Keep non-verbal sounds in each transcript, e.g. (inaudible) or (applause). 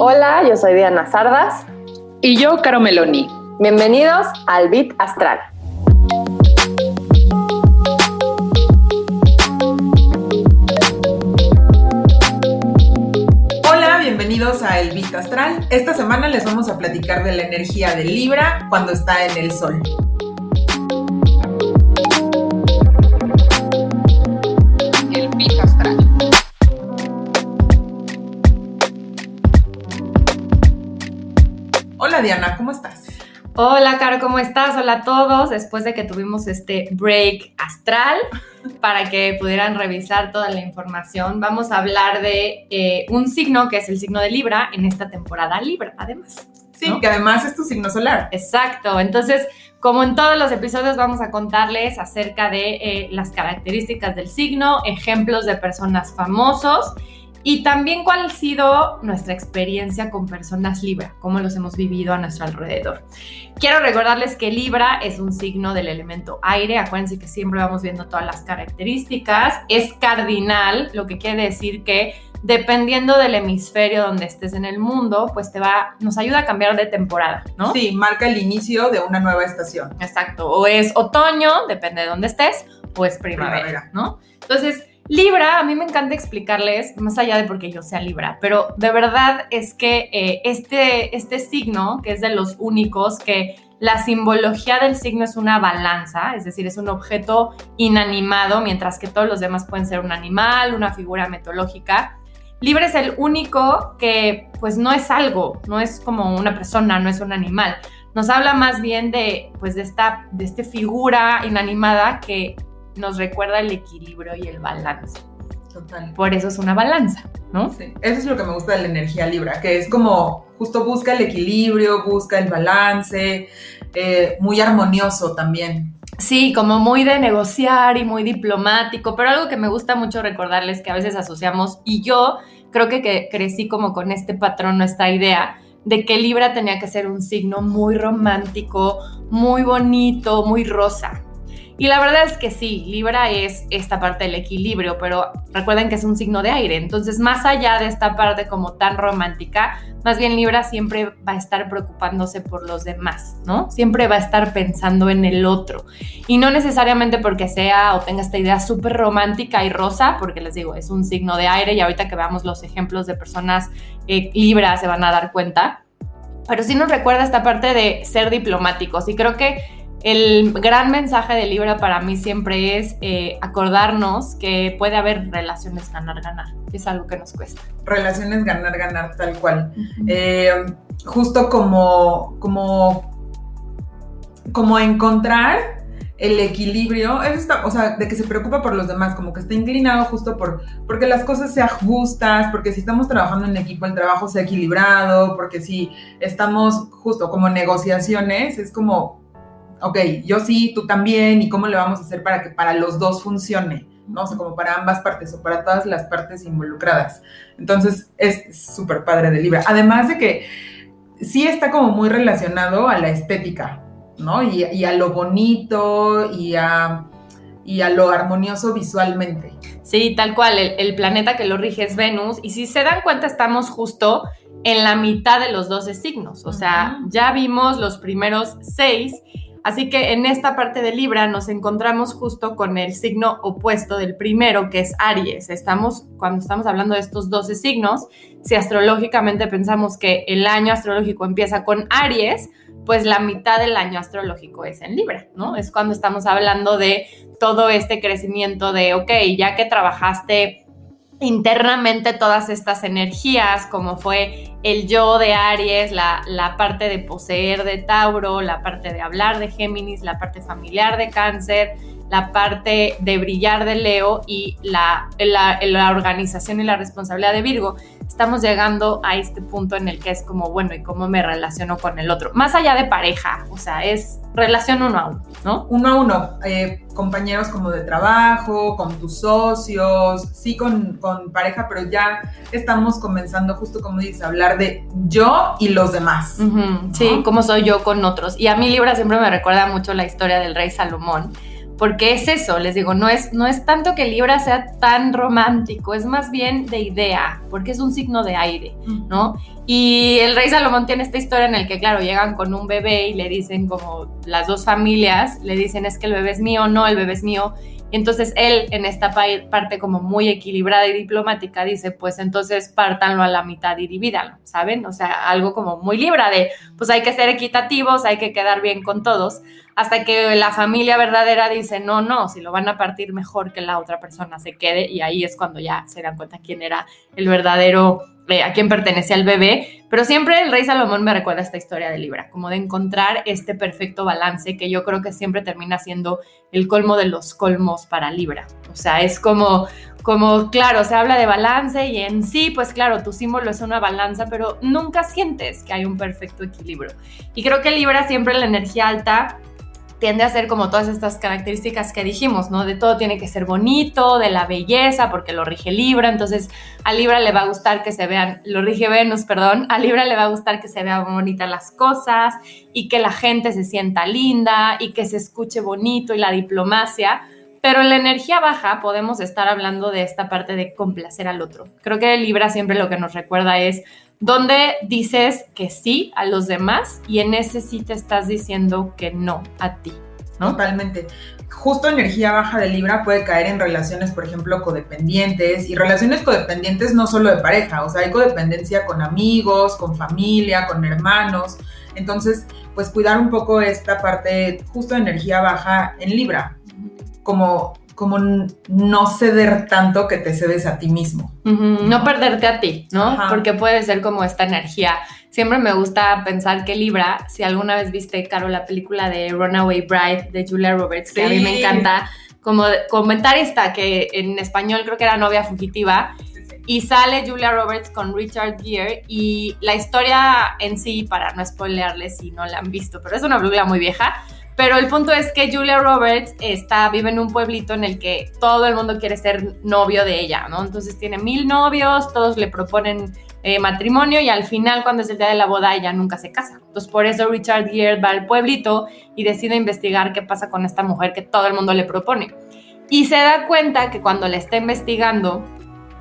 Hola, yo soy Diana Sardas. Y yo, Caro Meloni. Bienvenidos al Bit Astral. Hola, bienvenidos a El Bit Astral. Esta semana les vamos a platicar de la energía de Libra cuando está en el Sol. Hola Diana, ¿cómo estás? Hola, Caro, ¿cómo estás? Hola a todos. Después de que tuvimos este break astral para que pudieran revisar toda la información, vamos a hablar de eh, un signo que es el signo de Libra en esta temporada Libra, además. Sí, ¿no? que además es tu signo solar. Exacto. Entonces, como en todos los episodios, vamos a contarles acerca de eh, las características del signo, ejemplos de personas famosos y también cuál ha sido nuestra experiencia con personas Libra, cómo los hemos vivido a nuestro alrededor. Quiero recordarles que Libra es un signo del elemento aire, acuérdense que siempre vamos viendo todas las características, es cardinal, lo que quiere decir que dependiendo del hemisferio donde estés en el mundo, pues te va, nos ayuda a cambiar de temporada, ¿no? Sí, marca el inicio de una nueva estación. Exacto, o es otoño, depende de dónde estés, o es primavera, Primavera. ¿no? Entonces, Libra, a mí me encanta explicarles, más allá de porque yo sea Libra, pero de verdad es que eh, este, este signo, que es de los únicos que la simbología del signo es una balanza, es decir, es un objeto inanimado, mientras que todos los demás pueden ser un animal, una figura mitológica. Libra es el único que pues no es algo, no es como una persona, no es un animal. Nos habla más bien de pues de esta, de esta figura inanimada que nos recuerda el equilibrio y el balance. Total. Por eso es una balanza, ¿no? Sí, eso es lo que me gusta de la energía Libra, que es como justo busca el equilibrio, busca el balance, eh, muy armonioso también. Sí, como muy de negociar y muy diplomático, pero algo que me gusta mucho recordarles que a veces asociamos, y yo creo que, que crecí como con este patrón, esta idea de que Libra tenía que ser un signo muy romántico, muy bonito, muy rosa. Y la verdad es que sí, Libra es esta parte del equilibrio, pero recuerden que es un signo de aire, entonces más allá de esta parte como tan romántica, más bien Libra siempre va a estar preocupándose por los demás, ¿no? Siempre va a estar pensando en el otro. Y no necesariamente porque sea o tenga esta idea súper romántica y rosa, porque les digo, es un signo de aire y ahorita que veamos los ejemplos de personas eh, Libra se van a dar cuenta. Pero sí nos recuerda esta parte de ser diplomáticos y creo que el gran mensaje de Libra para mí siempre es eh, acordarnos que puede haber relaciones ganar-ganar, que es algo que nos cuesta. Relaciones ganar, ganar, tal cual. Eh, justo como, como, como encontrar el equilibrio, eso está, o sea, de que se preocupa por los demás, como que está inclinado justo por, porque las cosas sean justas, porque si estamos trabajando en equipo, el trabajo sea equilibrado, porque si estamos justo como negociaciones, es como, ok, yo sí, tú también, y cómo le vamos a hacer para que para los dos funcione, ¿no? O sea, como para ambas partes o para todas las partes involucradas. Entonces, es súper padre de Libra. Además de que sí está como muy relacionado a la estética, ¿no? Y, y a lo bonito y a, y a lo armonioso visualmente. Sí, tal cual, el, el planeta que lo rige es Venus, y si se dan cuenta, estamos justo en la mitad de los 12 signos, o sea, ya vimos los primeros seis. Así que en esta parte de Libra nos encontramos justo con el signo opuesto del primero, que es Aries. Estamos, cuando estamos hablando de estos 12 signos, si astrológicamente pensamos que el año astrológico empieza con Aries, pues la mitad del año astrológico es en Libra, ¿no? Es cuando estamos hablando de todo este crecimiento de, ok, ya que trabajaste internamente todas estas energías, como fue el yo de Aries, la, la, parte de poseer de Tauro, la parte de hablar de Géminis, la parte familiar de Cáncer, la parte de brillar de Leo y la, la, la organización y la responsabilidad de Virgo, estamos llegando a este punto en el que es como, bueno, ¿y cómo me relaciono con el otro? Más allá de pareja, o sea, es relación uno a uno. ¿no? Uno a uno, eh, compañeros como de trabajo, con tus socios, sí con, con pareja, pero ya estamos comenzando justo como dices, a hablar de yo y los demás. Sí, cómo soy yo con otros. Y a mí Libra siempre me recuerda mucho la historia del rey Salomón, porque es eso, les digo, no es, no es tanto que Libra sea tan romántico, es más bien de idea, porque es un signo de aire, ¿no? Y el rey Salomón tiene esta historia en el que, claro, llegan con un bebé y le dicen como las dos familias, le dicen es que el bebé es mío, no, el bebé es mío. Y entonces él, en esta pa- parte como muy equilibrada y diplomática, dice, pues entonces pártanlo a la mitad y divídanlo, ¿saben? O sea, algo como muy libra de, pues hay que ser equitativos, hay que quedar bien con todos, hasta que la familia verdadera dice, no, no, si lo van a partir mejor que la otra persona se quede, y ahí es cuando ya se dan cuenta quién era el verdadero, eh, a quién pertenecía el bebé. Pero siempre el rey Salomón me recuerda esta historia de Libra, como de encontrar este perfecto balance que yo creo que siempre termina siendo el colmo de los colmos para Libra. O sea, es como, como, claro, se habla de balance y en sí, pues claro, tu símbolo es una balanza, pero nunca sientes que hay un perfecto equilibrio. Y creo que Libra siempre la energía alta tiende a ser como todas estas características que dijimos, ¿no? De todo tiene que ser bonito, de la belleza, porque lo rige Libra, entonces a Libra le va a gustar que se vean, lo rige Venus, perdón, a Libra le va a gustar que se vean bonitas las cosas y que la gente se sienta linda y que se escuche bonito y la diplomacia, pero en la energía baja podemos estar hablando de esta parte de complacer al otro. Creo que Libra siempre lo que nos recuerda es donde dices que sí a los demás y en ese sí te estás diciendo que no a ti, ¿no? Totalmente. Justo energía baja de Libra puede caer en relaciones, por ejemplo, codependientes y relaciones codependientes no solo de pareja, o sea, hay codependencia con amigos, con familia, con hermanos. Entonces, pues cuidar un poco esta parte justo de energía baja en Libra, como, como no ceder tanto que te cedes a ti mismo. No perderte a ti, ¿no? Ajá. Porque puede ser como esta energía. Siempre me gusta pensar que Libra, si alguna vez viste, Caro, la película de Runaway Bride de Julia Roberts, que a mí me encanta, como comentar esta, que en español creo que era novia fugitiva, y sale Julia Roberts con Richard Gere y la historia en sí, para no spoilearles si no la han visto, pero es una película muy vieja, pero el punto es que Julia Roberts está, vive en un pueblito en el que todo el mundo quiere ser novio de ella, ¿no? Entonces tiene mil novios, todos le proponen eh, matrimonio y al final cuando es el día de la boda ella nunca se casa. Entonces por eso Richard Gere va al pueblito y decide investigar qué pasa con esta mujer que todo el mundo le propone. Y se da cuenta que cuando la está investigando,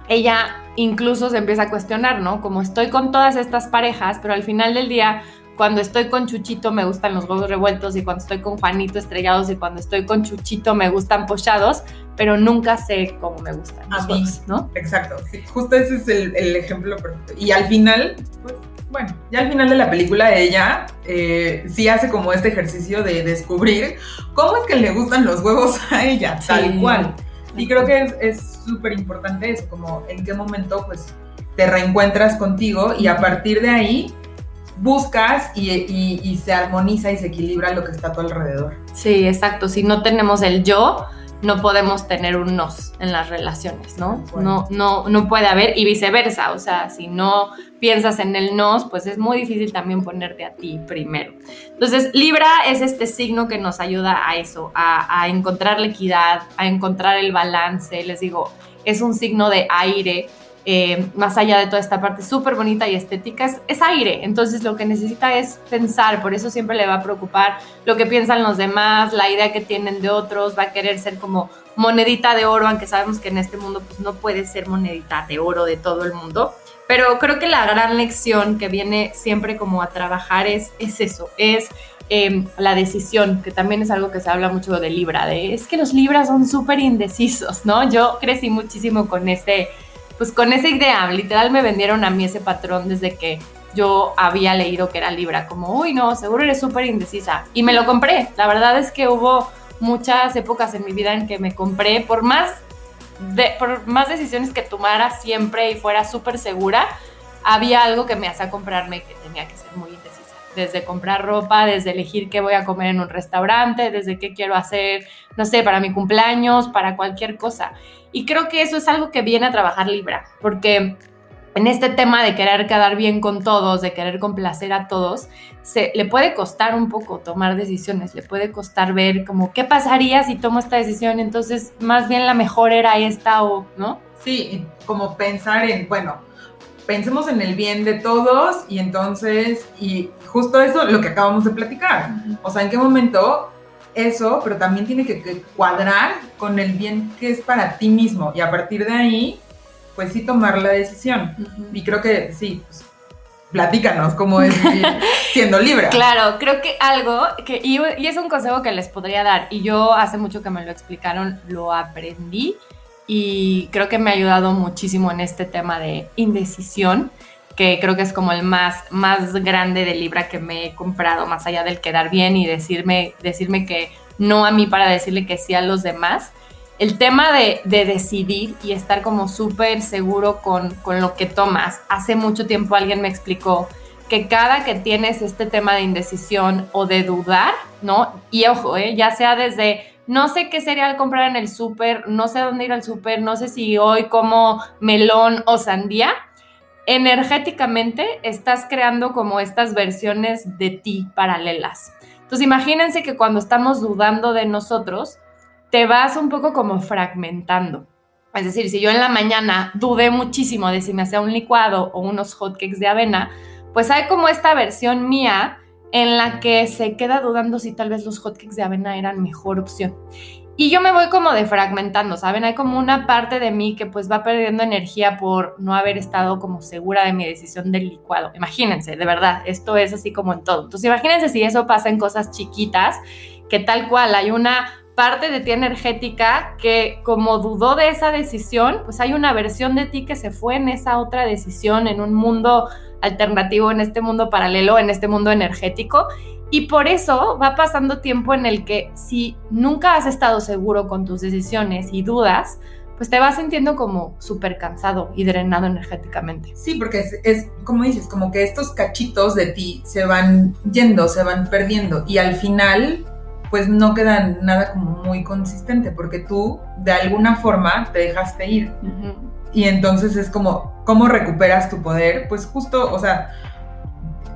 ella incluso se empieza a cuestionar, ¿no? Como estoy con todas estas parejas, pero al final del día, cuando estoy con Chuchito me gustan los huevos revueltos y cuando estoy con Juanito estrellados y cuando estoy con Chuchito me gustan pochados, pero nunca sé cómo me gustan A los mí. huevos, ¿no? Exacto, sí, justo ese es el, el ejemplo perfecto. Y al final, pues, bueno, ya al final de la película ella eh, sí hace como este ejercicio de descubrir cómo es que le gustan los huevos a ella, tal cual. Y creo que es- es súper importante eso, como en qué momento pues te reencuentras contigo y a partir de ahí buscas y, y- y se armoniza y se equilibra lo que está a tu alrededor. Sí, exacto. Si no tenemos el yo, no podemos tener un nos en las relaciones, ¿no? Bueno. No, no, no puede haber y viceversa. O sea, si no piensas en el nos, pues es muy difícil también ponerte a ti primero. Entonces, Libra es este signo que nos ayuda a eso, a, a encontrar la equidad, a encontrar el balance. Les digo, es un signo de aire. Eh, más allá de toda esta parte súper bonita y estética, es, es aire. Entonces lo que necesita es pensar, por eso siempre le va a preocupar lo que piensan los demás, la idea que tienen de otros, va a querer ser como monedita de oro, aunque sabemos que en este mundo pues no puede ser monedita de oro de todo el mundo. Pero creo que la gran lección que viene siempre como a trabajar es, es eso, es eh, la decisión, que también es algo que se habla mucho de Libra, de es que los Libras son súper indecisos, ¿no? Yo crecí muchísimo con ese, pues con esa idea, literal me vendieron a mí ese patrón desde que yo había leído que era Libra, como, uy, no, seguro eres súper indecisa. Y me lo compré. La verdad es que hubo muchas épocas en mi vida en que me compré, por más, de, por más decisiones que tomara siempre y fuera súper segura, había algo que me hacía comprarme que tenía que ser muy. Desde comprar ropa, desde elegir qué voy a comer en un restaurante, desde qué quiero hacer, no sé, para mi cumpleaños, para cualquier cosa. Y creo que eso es algo que viene a trabajar Libra, porque en este tema de querer quedar bien con todos, de querer complacer a todos, se, le puede costar un poco tomar decisiones, le puede costar ver como qué pasaría si tomo esta decisión, entonces más bien la mejor era esta o, ¿no? Sí, como pensar en, bueno, pensemos en el bien de todos y entonces, y justo eso lo que acabamos de platicar, o sea, en qué momento eso, pero también tiene que, que cuadrar con el bien que es para ti mismo y a partir de ahí pues sí tomar la decisión. Y creo que sí, pues, platícanos cómo es (laughs) siendo libre. Claro, creo que algo, que, y, es un consejo que les podría dar, y yo hace mucho que me lo explicaron, lo aprendí y creo que me ha ayudado muchísimo en este tema de indecisión que creo que es como el más, más grande de Libra que me he comprado, más allá del quedar bien y decirme, decirme que no a mí para decirle que sí a los demás el tema de, decidir y estar como súper seguro con, lo que tomas. Hace mucho tiempo alguien me explicó que cada que tienes este tema de indecisión o de dudar, ¿no? Y ojo, ¿eh? ya sea desde no sé qué cereal comprar en el súper, no sé dónde ir al súper, no sé si hoy como melón o sandía, energéticamente estás creando como estas versiones de ti paralelas. Entonces imagínense que cuando estamos dudando de nosotros, te vas un poco como fragmentando. Es decir, si yo en la mañana dudé muchísimo de si me hacía un licuado o unos hotcakes de avena, pues hay como esta versión mía en la que se queda dudando si tal vez los hotcakes de avena eran mejor opción. Y yo me voy como defragmentando, ¿saben? Hay como una parte de mí que pues va perdiendo energía por no haber estado como segura de mi decisión del licuado. Imagínense, de verdad, esto es así como en todo. Entonces imagínense si eso pasa en cosas chiquitas, que tal cual hay una parte de ti energética que como dudó de esa decisión, pues hay una versión de ti que se fue en esa otra decisión, en un mundo alternativo, en este mundo paralelo, en este mundo energético. Y por eso va pasando tiempo en el que si nunca has estado seguro con tus decisiones y dudas, pues te vas sintiendo como súper cansado y drenado energéticamente. Sí, porque es, es, como dices, como que estos cachitos de ti se van yendo, se van perdiendo y al final pues no queda nada como muy consistente, porque tú de alguna forma te dejaste ir. Y entonces es como, ¿cómo recuperas tu poder? Pues justo, o sea,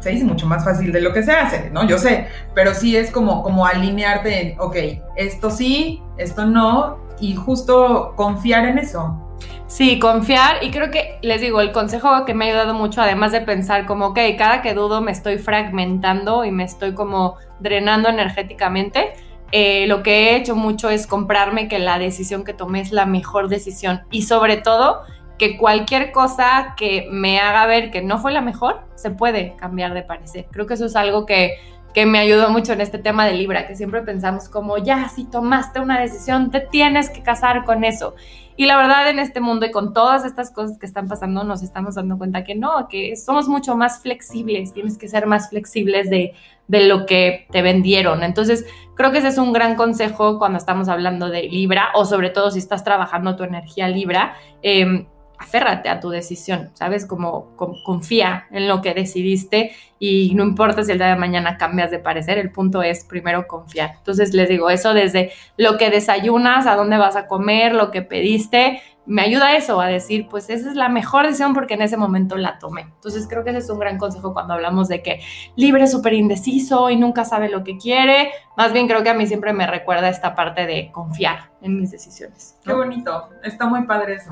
se dice mucho más fácil de lo que se hace, ¿no? Yo sé, pero sí es como, como alinearte en, ok, esto sí, esto no, y justo confiar en eso. Sí, confiar y creo que les digo, el consejo que me ha ayudado mucho, además de pensar como, ok, cada que dudo me estoy fragmentando y me estoy como drenando energéticamente, eh, lo que he hecho mucho es comprarme que la decisión que tomé es la mejor decisión y sobre todo que cualquier cosa que me haga ver que no fue la mejor, se puede cambiar de parecer. Creo que eso es algo que que me ayudó mucho en este tema de Libra, que siempre pensamos como, ya, si tomaste una decisión, te tienes que casar con eso. Y la verdad en este mundo y con todas estas cosas que están pasando, nos estamos dando cuenta que no, que somos mucho más flexibles, tienes que ser más flexibles de, de lo que te vendieron. Entonces, creo que ese es un gran consejo cuando estamos hablando de Libra o sobre todo si estás trabajando tu energía Libra. Eh, aférrate a tu decisión, ¿sabes? Como, confía en lo que decidiste y no importa si el día de mañana cambias de parecer, el punto es primero confiar. Entonces les digo, eso desde lo que desayunas, a dónde vas a comer, lo que pediste, me ayuda eso a decir, pues esa es la mejor decisión porque en ese momento la tomé. Entonces creo que ese es un gran consejo cuando hablamos de que libre súper indeciso y nunca sabe lo que quiere. Más bien creo que a mí siempre me recuerda esta parte de confiar en mis decisiones. Qué bonito, está muy padre eso.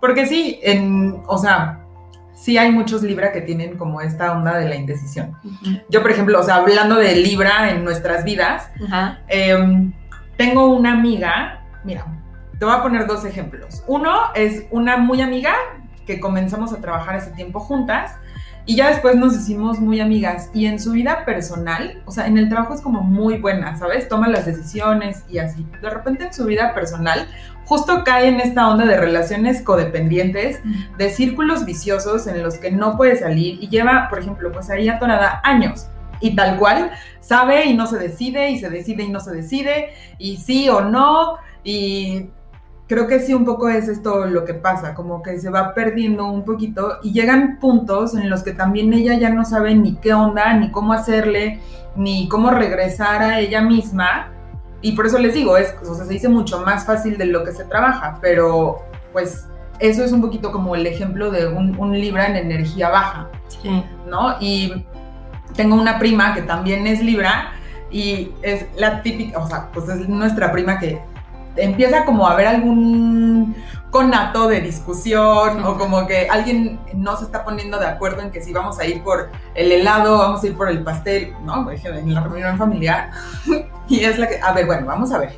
Porque sí, en, o sea, sí hay muchos Libra que tienen como esta onda de la indecisión. Yo, por ejemplo, o sea, hablando de Libra en nuestras vidas, em, tengo una amiga, mira, te voy a poner dos ejemplos. Uno es una muy amiga que comenzamos a trabajar ese tiempo juntas y ya después nos hicimos muy amigas y en su vida personal, o sea, en el trabajo es como muy buena, ¿sabes? Toma las decisiones y así. De repente en su vida personal, justo cae en esta onda de relaciones codependientes, de círculos viciosos en los que no puede salir y lleva, por ejemplo, pues ahí atorada años. Y tal cual, sabe y no se decide, y se decide y no se decide, y sí o no, y creo que sí un poco es esto lo que pasa, como que se va perdiendo un poquito y llegan puntos en los que también ella ya no sabe ni qué onda, ni cómo hacerle, ni cómo regresar a ella misma. Y por eso les digo, es, o sea, se dice mucho más fácil de lo que se trabaja, pero pues eso es un poquito como el ejemplo de un, un Libra en energía baja, Sí. ¿no? Y tengo una prima que también es Libra y es la típica, o sea, pues es nuestra prima que empieza como a haber algún conato de discusión o como que alguien no se está poniendo de acuerdo en que si vamos a ir por el helado, vamos a ir por el pastel, ¿no? En la reunión familiar. (laughs) y es la que, a ver, bueno, vamos a ver.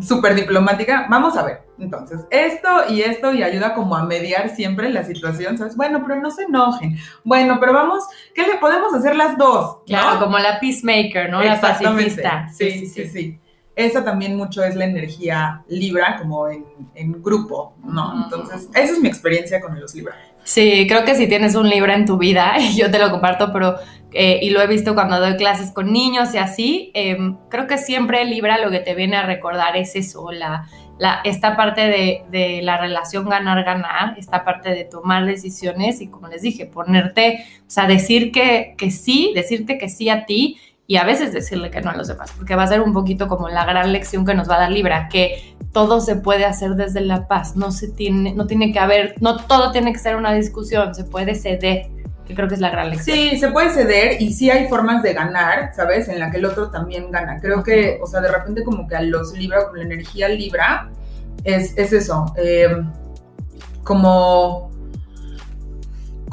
Súper diplomática, vamos a ver. Entonces, esto y esto y ayuda como a mediar siempre la situación, ¿sabes? Bueno, pero no se enojen. Bueno, pero vamos, ¿qué le podemos hacer las dos? ¿no? Claro, como la peacemaker, ¿no? La pacifista. Sí, sí, sí, Esa también mucho es la energía Libra, como en, en grupo, ¿no? Entonces, esa es mi experiencia con los Libra. Sí, creo que si tienes un libro en tu vida, (laughs) yo te lo comparto, pero eh, y lo he visto cuando doy clases con niños y así, eh, creo que siempre Libra lo que te viene a recordar es eso, la, la, esta parte de, de la relación ganar-ganar, esta parte de tomar decisiones y como les dije, ponerte, o sea, decir que, que sí, decirte que sí a ti y a veces decirle que no a los demás, porque va a ser un poquito como la gran lección que nos va a dar Libra, que todo se puede hacer desde la paz, no se tiene, no tiene que haber, no todo tiene que ser una discusión, se puede ceder, que creo que es la gran lección. Sí, se puede ceder y sí hay formas de ganar, ¿sabes? En la que el otro también gana. Creo que, o sea, de repente como que a los Libra, con la energía Libra, es, es eso, eh, como...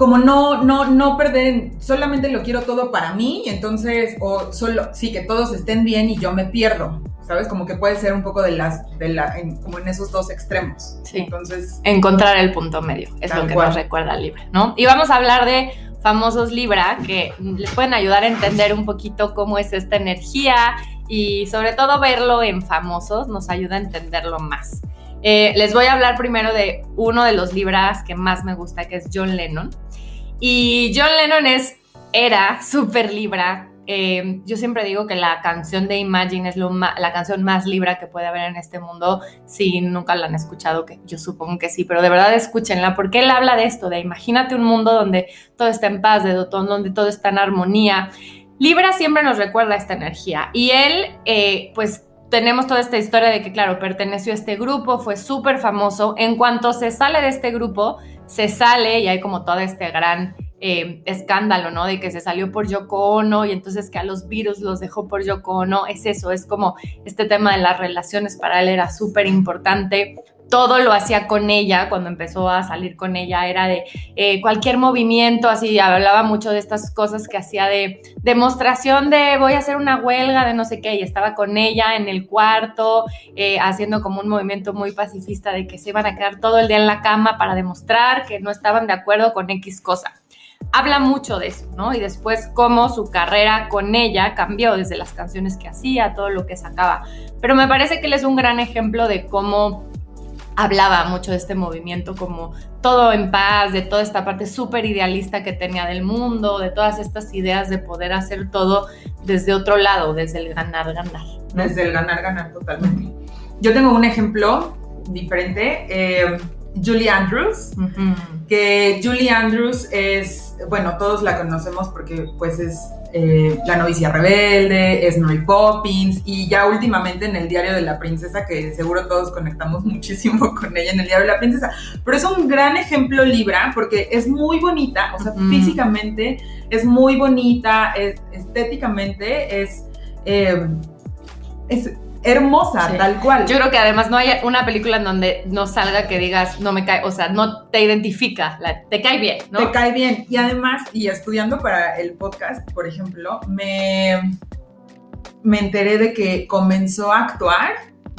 Como no, no, no perder, solamente lo quiero todo para mí, y entonces, o solo, sí, que todos estén bien y yo me pierdo, ¿sabes? Como que puede ser un poco de las, de la, en- como en esos dos extremos. Sí. Entonces, encontrar el punto medio, es lo que cual. nos recuerda Libra, ¿no? Y vamos a hablar de famosos Libra que les pueden ayudar a entender un poquito cómo es esta energía y sobre todo verlo en famosos nos ayuda a entenderlo más. Eh, les voy a hablar primero de uno de los Libras que más me gusta, que es John Lennon. Y John Lennon es, era súper Libra. Eh, yo siempre digo que la canción de Imagine es la canción más Libra que puede haber en este mundo si nunca la han escuchado, que yo supongo que sí, pero de verdad escúchenla, porque él habla de esto, de imagínate un mundo donde todo está en paz, de donde todo está en armonía. Libra siempre nos recuerda esta energía y él, eh, pues tenemos toda esta historia de que, claro, perteneció a este grupo, fue súper famoso. En cuanto se sale de este grupo, se sale y hay como todo este gran eh, escándalo, ¿no? De que se salió por Yoko Ono y entonces que a los virus los dejó por Yoko Ono. Es eso, es como este tema de las relaciones para él era súper importante. Todo lo hacía con ella, cuando empezó a salir con ella, era de eh, cualquier movimiento, así hablaba mucho de estas cosas que hacía de demostración de voy a hacer una huelga de no sé qué, y estaba con ella en el cuarto, eh, haciendo como un movimiento muy pacifista de que se iban a quedar todo el día en la cama para demostrar que no estaban de acuerdo con X cosa habla mucho de eso, ¿no? Y después cómo su carrera con ella cambió desde las canciones que hacía, todo lo que sacaba. Pero me parece que él es un gran ejemplo de cómo hablaba mucho de este movimiento, como todo en paz, de toda esta parte súper idealista que tenía del mundo, de todas estas ideas de poder hacer todo desde otro lado, desde el ganar, ganar. desde el ganar, ganar totalmente. Yo tengo un ejemplo diferente. eh, Julie Andrews, que Julie Andrews es, bueno, todos la conocemos porque pues es eh, la novicia rebelde, es Mary Poppins y ya últimamente en el diario de la princesa, que seguro todos conectamos muchísimo (laughs) con ella en el diario de la princesa, pero es un gran ejemplo Libra porque es muy bonita, o sea, físicamente es muy bonita, es- estéticamente es... eh, es hermosa, Sí. tal cual. Yo creo que además no hay una película en donde no salga que digas, no me cae, o sea, no te identifica, la- te cae bien, ¿no? Te cae bien. Y además, y estudiando para el podcast, por ejemplo, me, me enteré de que comenzó a actuar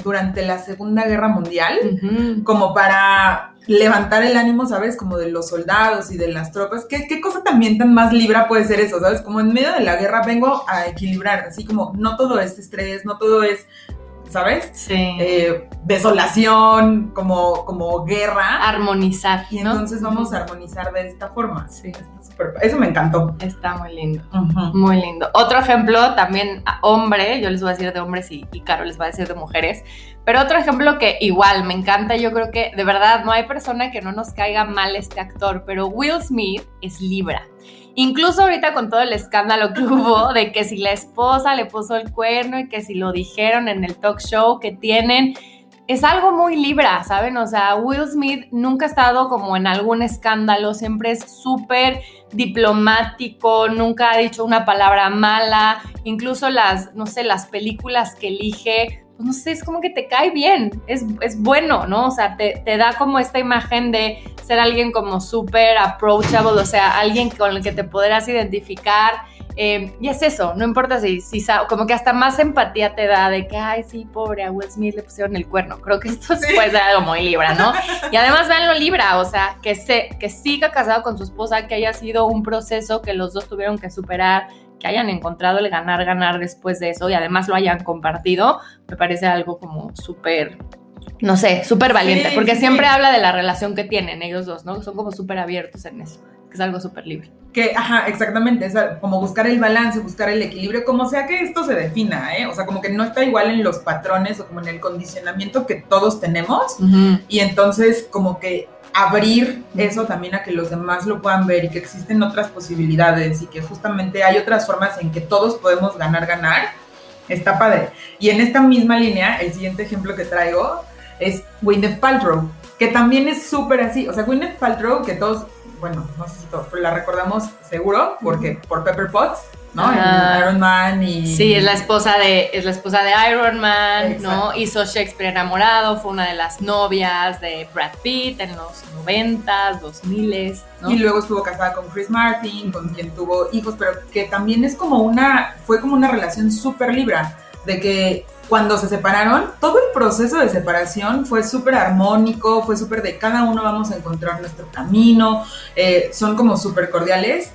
durante la Segunda Guerra Mundial, como para levantar el ánimo, ¿sabes? Como de los soldados y de las tropas. ¿Qué, qué cosa también tan más libra puede ser eso, ¿sabes? Como en medio de la guerra vengo a equilibrar, así como no todo es estrés, no todo es, ¿sabes? Sí. Eh, desolación, como, como guerra. Armonizar, Y ¿no? entonces vamos a armonizar de esta forma. Sí. Está súper- Eso me encantó. Está muy lindo. Muy lindo. Otro ejemplo, también hombre, yo les voy a decir de hombres y, y Caro les va a decir de mujeres, pero otro ejemplo que igual me encanta, yo creo que de verdad no hay persona que no nos caiga mal este actor, pero Will Smith es Libra. Incluso ahorita con todo el escándalo que (laughs) hubo de que si la esposa le puso el cuerno y que si lo dijeron en el talk show que tienen, es algo muy libra, ¿saben? O sea, Will Smith nunca ha estado como en algún escándalo, siempre es súper diplomático, nunca ha dicho una palabra mala, incluso las, no sé, las películas que elige, pues no sé, es como que te cae bien, es, es bueno, ¿no? O sea, te, te da como esta imagen de ser alguien como súper approachable, o sea, alguien con el que te podrás identificar eh, y es eso, no importa si, si, como que hasta más empatía te da de que, ay, sí, pobre, a Will Smith le pusieron el cuerno. Creo que esto sí. puede ser algo muy Libra, ¿no? (laughs) Y además veanlo Libra, o sea, que, se, que siga casado con su esposa, que haya sido un proceso que los dos tuvieron que superar, que hayan encontrado el ganar, ganar después de eso y además lo hayan compartido, me parece algo como súper no sé, súper valiente, sí, porque sí, siempre habla de la relación que tienen ellos dos, ¿no? Son como súper abiertos en eso, que es algo súper libre. Que, ajá, exactamente, es como buscar el balance, buscar el equilibrio, como sea que esto se defina, ¿eh? O sea, como que no está igual en los patrones o como en el condicionamiento que todos tenemos, uh -huh. y entonces como que abrir eso también a que los demás lo puedan ver y que existen otras posibilidades y que justamente hay otras formas en que todos podemos ganar, ganar, está padre. Y en esta misma línea, el siguiente ejemplo que traigo es Gwyneth Paltrow, que también es súper así. O sea, Gwyneth Paltrow, que todos, bueno, no sé si todos, pero la recordamos seguro, porque por Pepper Potts, ¿no? Ah, Iron Man y... Sí, es la esposa de, es la esposa de Iron Man, Exacto. ¿no? Hizo Shakespeare enamorado, fue una de las novias de Brad Pitt en los 90s, 2000 ¿no? Y luego estuvo casada con Chris Martin, con quien tuvo hijos, pero que también es como una, fue como una relación súper libra, de que cuando se separaron, todo el proceso de separación fue súper armónico, fue súper de cada uno vamos a encontrar nuestro camino, eh, son como súper cordiales.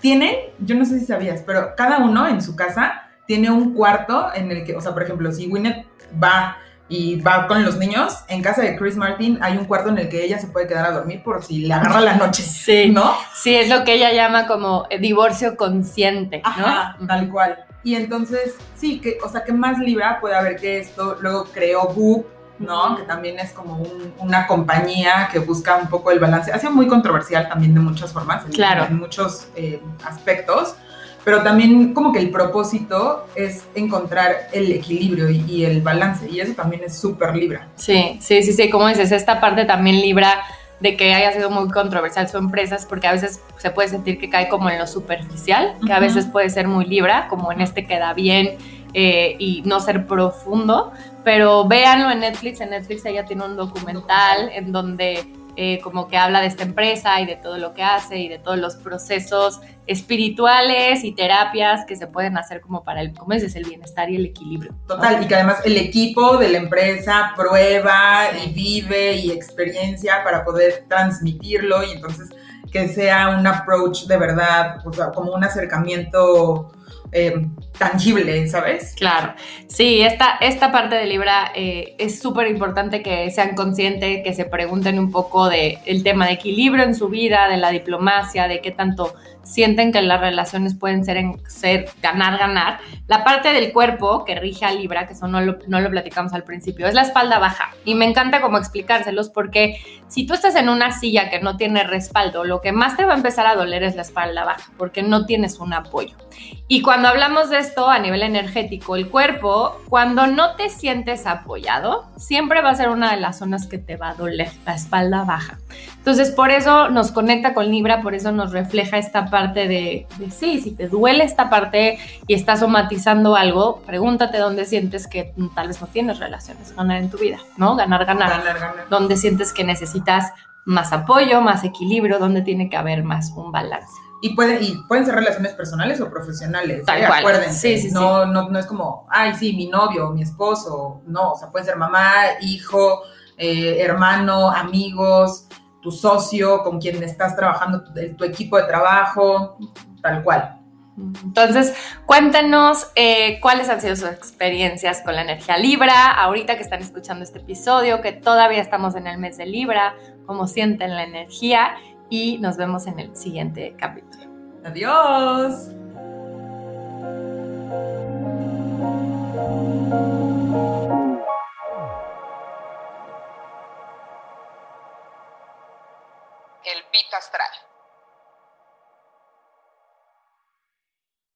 Tienen, yo no sé si sabías, pero cada uno en su casa tiene un cuarto en el que, o sea, por ejemplo, si Gwyneth va y va con los niños, en casa de Chris Martin hay un cuarto en el que ella se puede quedar a dormir por si le agarra la noche, (laughs) sí. ¿no? Sí, es lo que ella llama como divorcio consciente, ¿no? Ajá, tal cual. Y entonces, sí, que, o sea, que más libra puede haber que esto. Luego creó Boop, ¿no? Que también es como un, una compañía que busca un poco el balance. Ha sido muy controversial también de muchas formas, en, claro. en muchos eh, aspectos. Pero también como que el propósito es encontrar el equilibrio y, y el balance. Y eso también es súper libra. Sí, sí, sí, sí. Como dices, esta parte también libra de que haya sido muy controversial su empresa es porque a veces se puede sentir que cae como en lo superficial, que uh -huh. a veces puede ser muy libra, como en este queda bien eh, y no ser profundo, pero véanlo en Netflix, en Netflix ella tiene un documental en donde eh, como que habla de esta empresa y de todo lo que hace y de todos los procesos espirituales y terapias que se pueden hacer como para el, como dices, el bienestar y el equilibrio. Total, ¿no? y que además el equipo de la empresa prueba sí. y vive y experiencia para poder transmitirlo y entonces que sea un approach de verdad, o sea, como un acercamiento eh, tangible, ¿sabes? Claro, sí, esta, esta parte de Libra eh, es súper importante que sean conscientes, que se pregunten un poco del de tema de equilibrio en su vida, de la diplomacia, de qué tanto sienten que las relaciones pueden ser, en, ser ganar, ganar. La parte del cuerpo que rige a Libra, que eso no lo, no lo platicamos al principio, es la espalda baja. Y me encanta como explicárselos porque si tú estás en una silla que no tiene respaldo, lo que más te va a empezar a doler es la espalda baja, porque no tienes un apoyo. Y cuando hablamos de esto a nivel energético, el cuerpo, cuando no te sientes apoyado, siempre va a ser una de las zonas que te va a doler, la espalda baja. Entonces, por eso nos conecta con Libra, por eso nos refleja esta parte de, de sí, si te duele esta parte y estás somatizando algo, pregúntate dónde sientes que tal vez no tienes relaciones, ganar en tu vida, ¿no? Ganar, ganar. Ganar, ganar. Dónde sientes que necesitas más apoyo, más equilibrio, dónde tiene que haber más un balance. Y, puede, y pueden ser relaciones personales o profesionales. Tal ¿eh? cual. Acuérdense. Sí, sí, no, sí. No, no es como, ay, sí, mi novio, mi esposo. No, o sea, puede ser mamá, hijo, eh, hermano, amigos, tu socio, con quien estás trabajando, tu, tu equipo de trabajo, tal cual. Entonces, cuéntenos eh, cuáles han sido sus experiencias con la energía Libra, ahorita que están escuchando este episodio, que todavía estamos en el mes de Libra, cómo sienten la energía y nos vemos en el siguiente capítulo. Adiós. Pito astral.